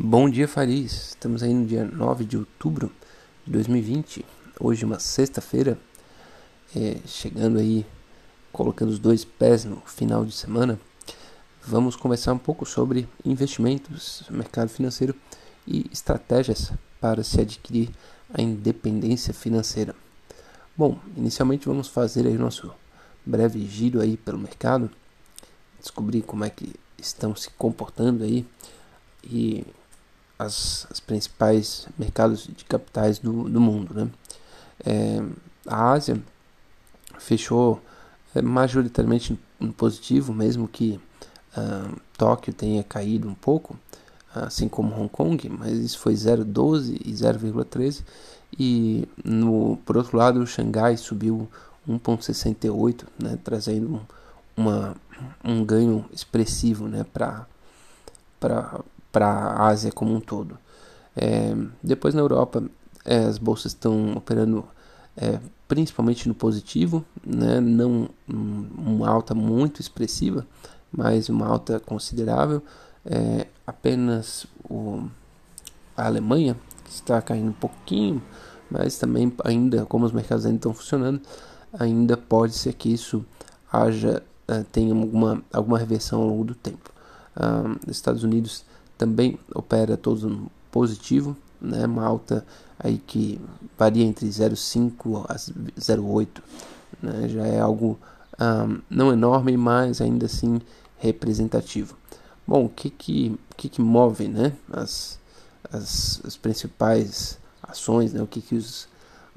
Bom dia, Faris. Estamos aí no dia 9 de outubro de 2020. Hoje, uma sexta-feira. É, chegando aí, colocando os dois pés no final de semana. Vamos conversar um pouco sobre investimentos, mercado financeiro e estratégias para se adquirir a independência financeira. Bom, inicialmente vamos fazer aí nosso breve giro aí pelo mercado, descobrir como é que estão se comportando aí e as, as principais mercados de capitais do, do mundo. Né? É, a Ásia fechou é, majoritariamente no positivo, mesmo que uh, Tóquio tenha caído um pouco, assim como Hong Kong, mas isso foi 0,12 e 0,13. E no, por outro lado, Xangai subiu 1,68, né, trazendo um, uma, um ganho expressivo né, para para a Ásia como um todo. É, depois na Europa, é, as bolsas estão operando é, principalmente no positivo, né? não um, uma alta muito expressiva, mas uma alta considerável. É, apenas o, a Alemanha está caindo um pouquinho, mas também ainda, como os mercados ainda estão funcionando, ainda pode ser que isso haja uh, tenha alguma, alguma reversão ao longo do tempo. Uh, Estados Unidos também opera todos positivo, né? uma alta aí que varia entre 0,5 a 0,8, né? já é algo um, não enorme, mas ainda assim representativo. Bom, o que que, que, que move né? as, as, as principais ações, né? o que, que os,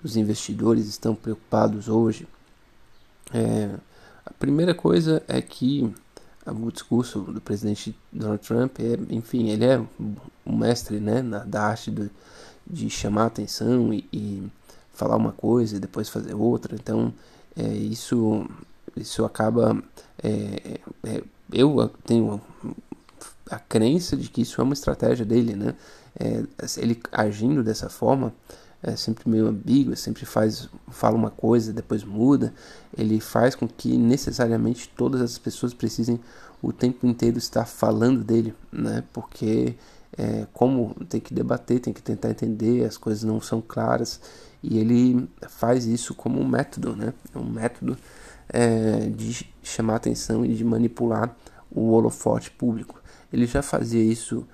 os investidores estão preocupados hoje? É, a primeira coisa é que o discurso do presidente Donald Trump é, enfim, ele é um mestre, né, na, da arte do, de chamar atenção e, e, falar uma coisa e depois fazer outra. Então, é, isso, isso acaba, é, é, eu tenho a crença de que isso é uma estratégia dele, né? É, ele agindo dessa forma, é sempre meio ambíguo, sempre faz, fala uma coisa, depois muda. Ele faz com que necessariamente todas as pessoas precisem o tempo inteiro estar falando dele, né? Porque é, como tem que debater, tem que tentar entender, as coisas não são claras e ele faz isso como um método, né? Um método é, de chamar atenção e de manipular o holofote público. Ele já fazia isso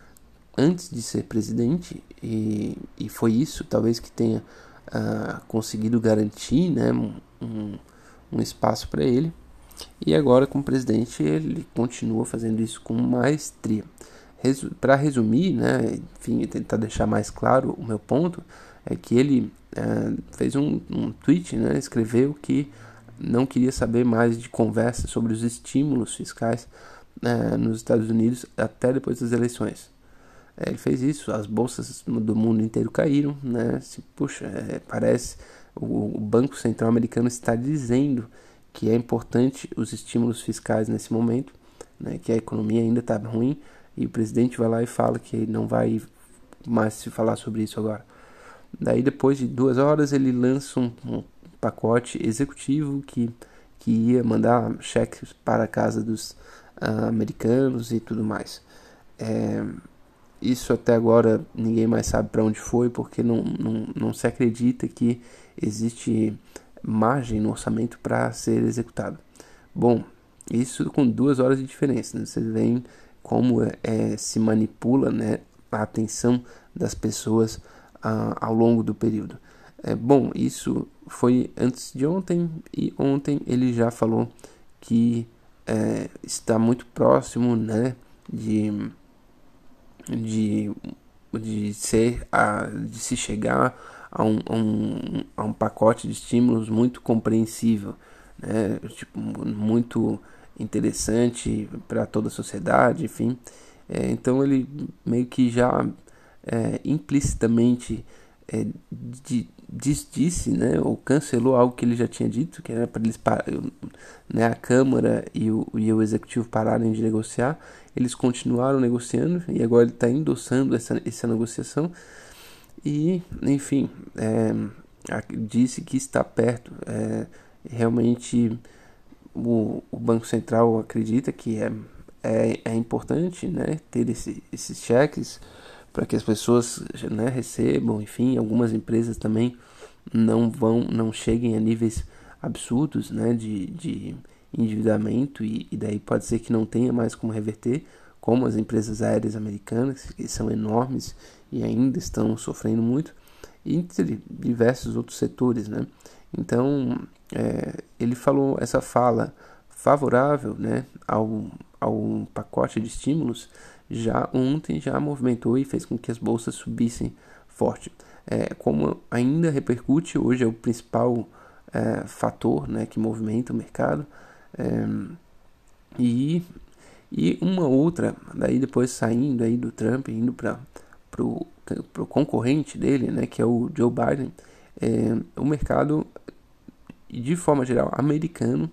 antes de ser presidente e, e foi isso talvez que tenha uh, conseguido garantir né, um, um espaço para ele. E agora como presidente ele continua fazendo isso com maestria. Resu para resumir né enfim tentar deixar mais claro o meu ponto é que ele uh, fez um, um tweet né escreveu que não queria saber mais de conversa sobre os estímulos fiscais uh, nos Estados Unidos até depois das eleições é, ele fez isso, as bolsas do mundo inteiro caíram, né? Se, puxa, é, parece o, o Banco Central Americano está dizendo que é importante os estímulos fiscais nesse momento, né? Que a economia ainda está ruim e o presidente vai lá e fala que não vai mais se falar sobre isso agora. Daí depois de duas horas ele lança um, um pacote executivo que que ia mandar cheques para a casa dos uh, americanos e tudo mais. É, isso até agora ninguém mais sabe para onde foi, porque não, não, não se acredita que existe margem no orçamento para ser executado. Bom, isso com duas horas de diferença. Né? Vocês veem como é, se manipula né, a atenção das pessoas ao longo do período. É, bom, isso foi antes de ontem e ontem ele já falou que é, está muito próximo né, de de, de ser a, de se chegar a um, a um, a um pacote de estímulos muito compreensível, né? tipo, muito interessante para toda a sociedade, enfim. É, então ele meio que já é, implicitamente é, de, disse, né, ou cancelou algo que ele já tinha dito, que era para eles né, a Câmara e o, e o Executivo pararem de negociar. Eles continuaram negociando e agora ele está endossando essa, essa negociação. E, enfim, é, disse que está perto. É, realmente, o, o Banco Central acredita que é, é, é importante né, ter esse, esses cheques para que as pessoas né, recebam, enfim, algumas empresas também não vão, não cheguem a níveis absurdos né, de, de endividamento e, e daí pode ser que não tenha mais como reverter, como as empresas aéreas americanas, que são enormes e ainda estão sofrendo muito, entre diversos outros setores, né? Então, é, ele falou essa fala favorável né, ao, ao pacote de estímulos já ontem já movimentou e fez com que as bolsas subissem forte. É, como ainda repercute, hoje é o principal é, fator né, que movimenta o mercado. É, e, e uma outra, daí depois saindo aí do Trump, indo para o concorrente dele, né, que é o Joe Biden, é, o mercado, de forma geral, americano,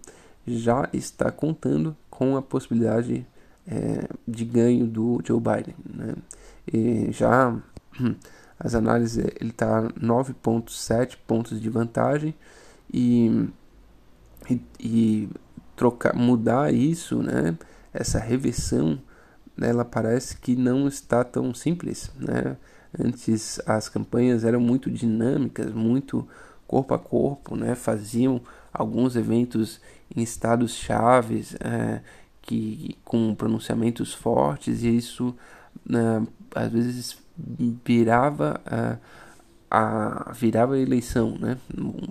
já está contando com a possibilidade é, de ganho do Joe Biden. Né? E já as análises ele está 9,7 pontos de vantagem e, e, e, trocar, mudar isso, né? essa reversão, ela parece que não está tão simples. Né? Antes as campanhas eram muito dinâmicas, muito corpo a corpo, né? faziam alguns eventos em estados chaves. É, que com pronunciamentos fortes e isso né, às vezes virava a, a virava a eleição, né?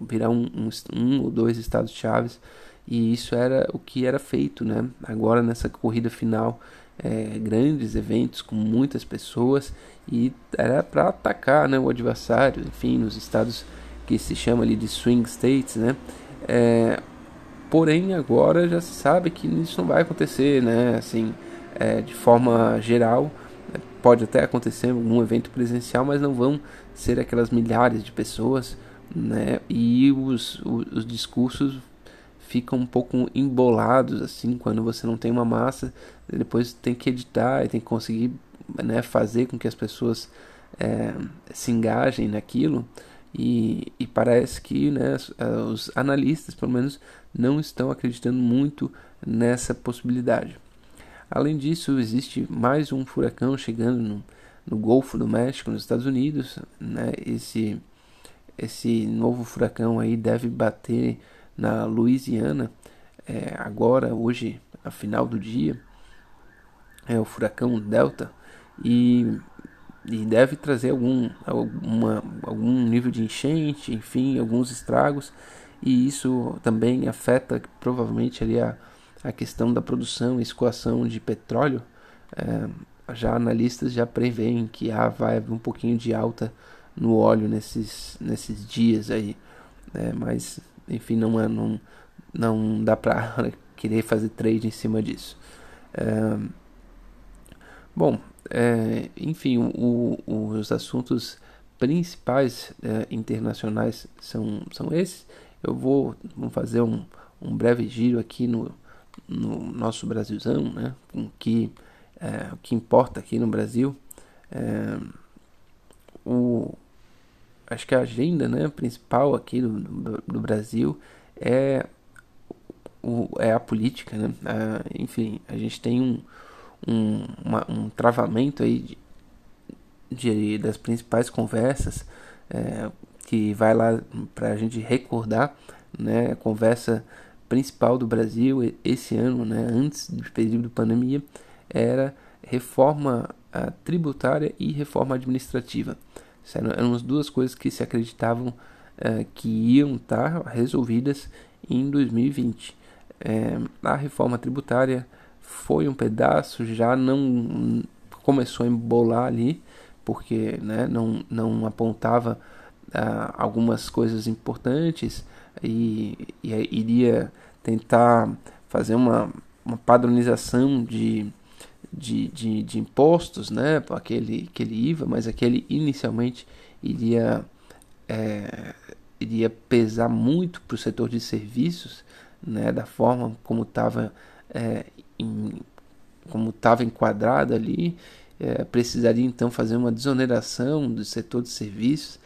Virar um, um, um ou dois estados chaves e isso era o que era feito, né? Agora nessa corrida final, é, grandes eventos com muitas pessoas e era para atacar, né, o adversário, enfim, nos estados que se chama ali de swing states, né? É, Porém, agora já se sabe que isso não vai acontecer, né? Assim, é, de forma geral, né? pode até acontecer algum evento presencial, mas não vão ser aquelas milhares de pessoas, né? E os, os, os discursos ficam um pouco embolados, assim, quando você não tem uma massa, depois tem que editar e tem que conseguir né, fazer com que as pessoas é, se engajem naquilo. E, e parece que né, os analistas, pelo menos, não estão acreditando muito nessa possibilidade. Além disso, existe mais um furacão chegando no, no Golfo do México, nos Estados Unidos. Né? Esse, esse novo furacão aí deve bater na Louisiana é, agora, hoje, a final do dia. É o furacão Delta. E e deve trazer algum, alguma, algum nível de enchente, enfim, alguns estragos, e isso também afeta provavelmente ali a, a questão da produção e escoação de petróleo. É, já analistas já preveem que há, vai haver um pouquinho de alta no óleo nesses, nesses dias aí, né? mas enfim, não, é, não, não dá para querer fazer trade em cima disso. É, bom, é, enfim, o, o, os assuntos principais é, internacionais são, são esses. Eu vou vamos fazer um, um breve giro aqui no, no nosso Brasilzão, né? Com que, é, o que importa aqui no Brasil. É, o, acho que a agenda né, principal aqui do, do, do Brasil é, o, é a política. Né? enfim, a gente tem um um, uma, um travamento aí de, de, das principais conversas é, que vai lá para a gente recordar né, a conversa principal do Brasil esse ano, né, antes do período de pandemia, era reforma a, tributária e reforma administrativa. Eram as duas coisas que se acreditavam é, que iam estar resolvidas em 2020. É, a reforma tributária foi um pedaço, já não começou a embolar ali, porque né, não, não apontava ah, algumas coisas importantes e, e iria tentar fazer uma, uma padronização de, de, de, de impostos, né, aquele, aquele IVA, mas aquele inicialmente iria, é, iria pesar muito para o setor de serviços, né, da forma como estava é, em, como estava enquadrado ali, é, precisaria então fazer uma desoneração do setor de serviços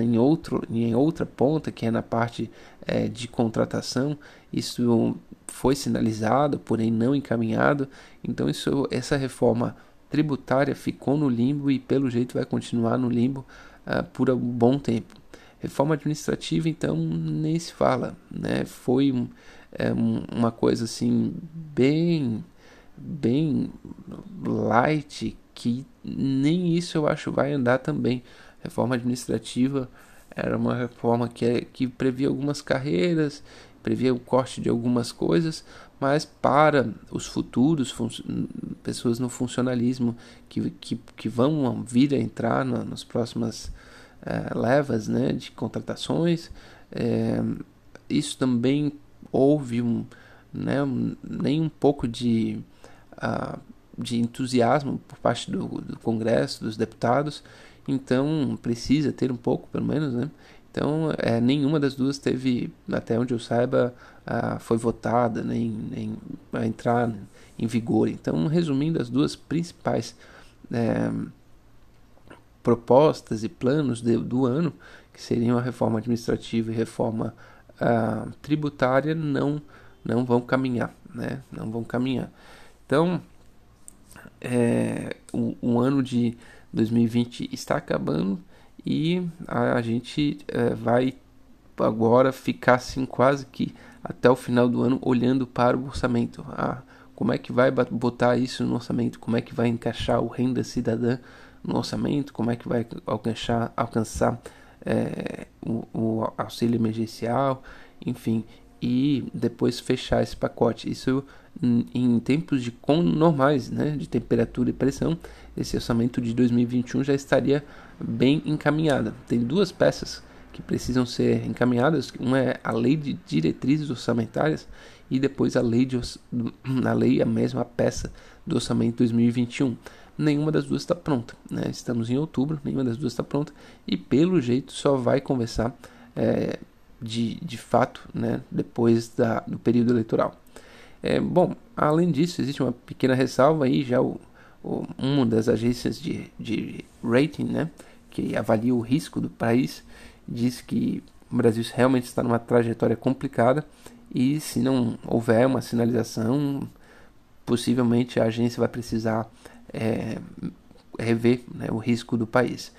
em, outro, em outra ponta, que é na parte é, de contratação. Isso foi sinalizado, porém não encaminhado. Então, isso, essa reforma tributária ficou no limbo e pelo jeito vai continuar no limbo uh, por um bom tempo. Reforma administrativa, então, nem se fala, né? Foi um, é, uma coisa assim bem, bem light que nem isso eu acho vai andar também. Reforma administrativa era uma reforma que, é, que previa algumas carreiras, previa o corte de algumas coisas, mas para os futuros pessoas no funcionalismo que, que, que vão vir a entrar no, nas próximas é, levas né, de contratações, é, isso também houve um, né, nem um pouco de, uh, de entusiasmo por parte do, do Congresso, dos deputados, então precisa ter um pouco, pelo menos, né? Então, é, nenhuma das duas teve, até onde eu saiba, foi votada, nem, nem a entrar em vigor. Então, resumindo, as duas principais é, propostas e planos de, do ano, que seriam a reforma administrativa e reforma tributária, não, não vão caminhar, né? Não vão caminhar. Então, é, o, o ano de 2020 está acabando e a, a gente é, vai agora ficar assim quase que até o final do ano olhando para o orçamento. Ah, como é que vai botar isso no orçamento? Como é que vai encaixar o renda cidadã no orçamento? Como é que vai alcançar, alcançar é, o, o, auxílio emergencial? Enfim, e depois fechar esse pacote. Isso em, em tempos de normais, né, de temperatura e pressão, esse orçamento de 2021 já estaria bem encaminhada. Tem duas peças que precisam ser encaminhadas. Uma é a lei de diretrizes orçamentárias e depois a lei, de, a lei, a mesma peça do orçamento 2021. Nenhuma das duas está pronta. Né? Estamos em outubro, nenhuma das duas está pronta e pelo jeito só vai conversar é, de, de fato né? depois da, do período eleitoral. É, bom, além disso, existe uma pequena ressalva aí, já o, o, uma das agências de, de rating, né, que avalia o risco do país, diz que o Brasil realmente está numa trajetória complicada e se não houver uma sinalização, possivelmente a agência vai precisar é, rever né, o risco do país.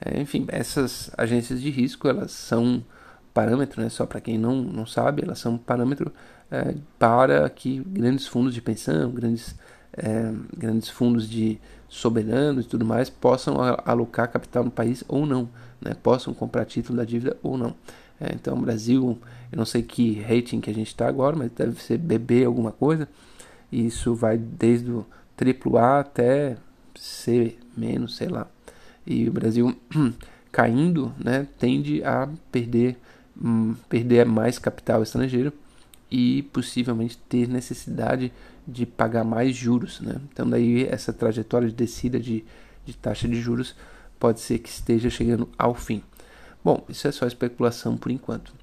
É, enfim, essas agências de risco elas são parâmetro, né, só para quem não, não sabe, elas são parâmetro é, para que grandes fundos de pensão, grandes, é, grandes fundos de soberanos e tudo mais possam alocar capital no país ou não, né? possam comprar título da dívida ou não. É, então, o Brasil, eu não sei que rating que a gente está agora, mas deve ser BB alguma coisa. E isso vai desde o AAA até C menos, sei lá. E o Brasil caindo, né, tende a perder, hum, perder mais capital estrangeiro e possivelmente ter necessidade de pagar mais juros. Né? Então, daí essa trajetória de descida de, de taxa de juros pode ser que esteja chegando ao fim. Bom, isso é só especulação por enquanto.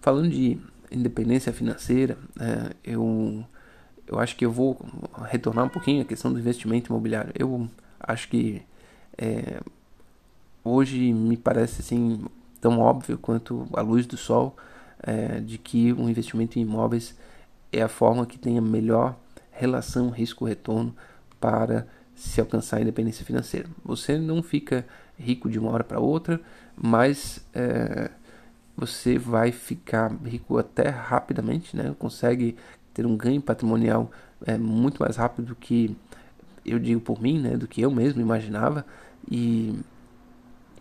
Falando de independência financeira, é, eu, eu acho que eu vou retornar um pouquinho a questão do investimento imobiliário. Eu acho que é, hoje me parece assim tão óbvio quanto a luz do sol é, de que o investimento em imóveis é a forma que tem a melhor relação risco-retorno para se alcançar a independência financeira. Você não fica rico de uma hora para outra, mas é, você vai ficar rico até rapidamente, né? Consegue ter um ganho patrimonial é, muito mais rápido do que eu digo por mim, né? Do que eu mesmo imaginava e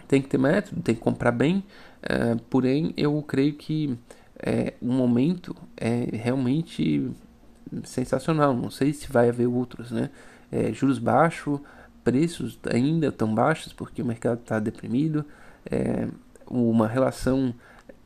tem que ter método, tem que comprar bem, é, porém eu creio que é, o momento é realmente sensacional. Não sei se vai haver outros, né? É, juros baixos, preços ainda tão baixos porque o mercado está deprimido, é, uma relação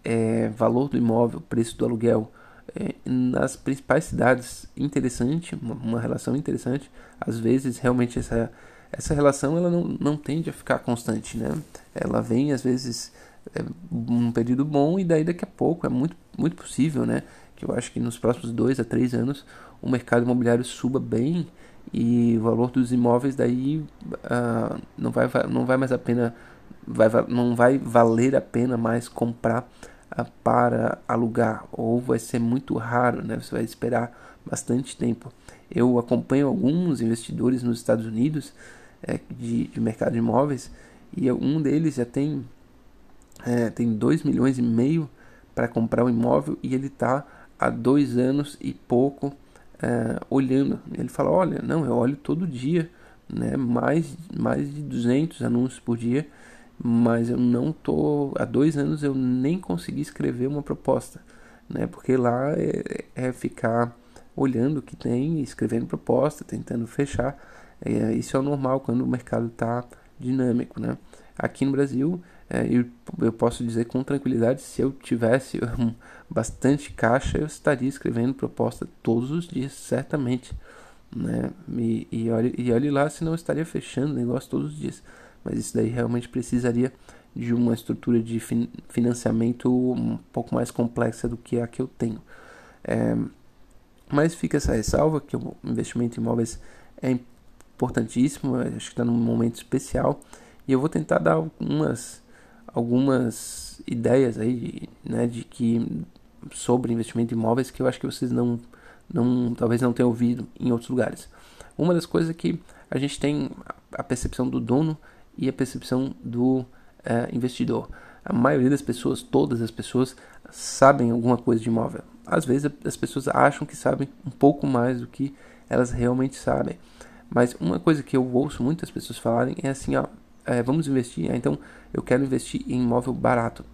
é, valor do imóvel, preço do aluguel é, nas principais cidades interessante, uma, relação interessante. Às vezes realmente essa essa relação ela não, não tende a ficar constante, né? Ela vem às vezes é, um período bom e daí daqui a pouco é muito muito possível, né? Que eu acho que nos próximos dois a três anos o mercado imobiliário suba bem e o valor dos imóveis daí uh, não, vai, não vai mais a pena, vai, não vai valer a pena mais comprar para alugar ou vai ser muito raro, né? Você vai esperar bastante tempo. Eu acompanho alguns investidores nos Estados Unidos é, de, de mercado de imóveis e um deles já tem é, tem 2 milhões e meio para comprar um imóvel e ele está há dois anos e pouco é, olhando. Ele fala, olha, não, eu olho todo dia, né, mais, mais de 200 anúncios por dia, mas eu não tô, há dois anos eu nem consegui escrever uma proposta, né, porque lá é, é ficar olhando o que tem, escrevendo proposta, tentando fechar. É, isso é normal quando o mercado está dinâmico, né? Aqui no Brasil, é, eu, eu posso dizer com tranquilidade, se eu tivesse bastante caixa, eu estaria escrevendo proposta todos os dias, certamente. Né? E, e, olhe, e olhe lá se não estaria fechando negócio todos os dias. Mas isso daí realmente precisaria de uma estrutura de fin financiamento um pouco mais complexa do que a que eu tenho. É, mas fica essa ressalva que o investimento em imóveis é importantíssimo, acho que está num momento especial e eu vou tentar dar algumas, algumas ideias aí, né, de que sobre investimento em imóveis que eu acho que vocês não, não talvez não tenham ouvido em outros lugares. Uma das coisas é que a gente tem a percepção do dono e a percepção do é, investidor. A maioria das pessoas, todas as pessoas, sabem alguma coisa de imóvel. Às vezes as pessoas acham que sabem um pouco mais do que elas realmente sabem. Mas uma coisa que eu ouço muitas pessoas falarem é assim, ó, é, vamos investir, é, então eu quero investir em imóvel barato.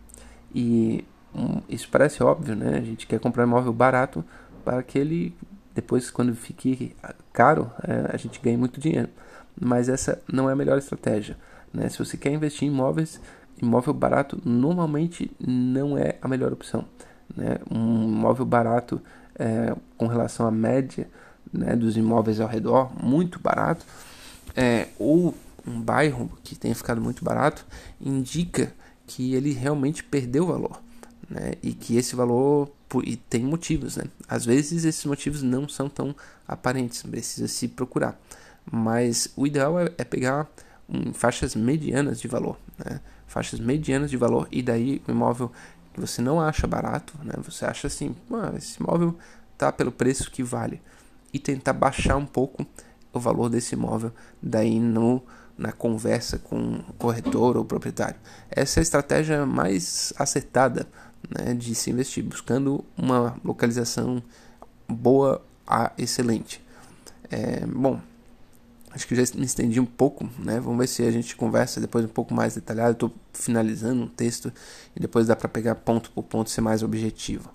E um, isso parece óbvio, né? A gente quer comprar imóvel barato para que ele, depois, quando fique caro, é, a gente ganhe muito dinheiro. Mas essa não é a melhor estratégia. Né? Se você quer investir em imóveis, imóvel barato normalmente não é a melhor opção. Né? Um imóvel barato é, com relação à média né, dos imóveis ao redor, muito barato, é, ou um bairro que tenha ficado muito barato, indica que ele realmente perdeu valor. Né? E que esse valor e tem motivos, né? Às vezes esses motivos não são tão aparentes, precisa se procurar. Mas o ideal é, é pegar um, faixas medianas de valor, né? Faixas medianas de valor e daí o imóvel que você não acha barato, né? Você acha assim, esse imóvel tá pelo preço que vale e tentar baixar um pouco o valor desse imóvel daí no na conversa com o corretor ou proprietário. Essa é a estratégia mais acertada né, de se investir, buscando uma localização boa a excelente. É, bom, acho que já me estendi um pouco, né? Vamos ver se a gente conversa depois um pouco mais detalhado. Estou finalizando um texto e depois dá para pegar ponto por ponto ser mais objetivo.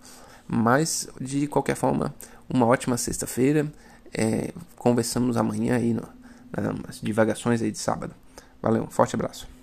Mas de qualquer forma, uma ótima sexta-feira. É, conversamos amanhã aí no, nas divagações aí de sábado. Valeu, um forte abraço.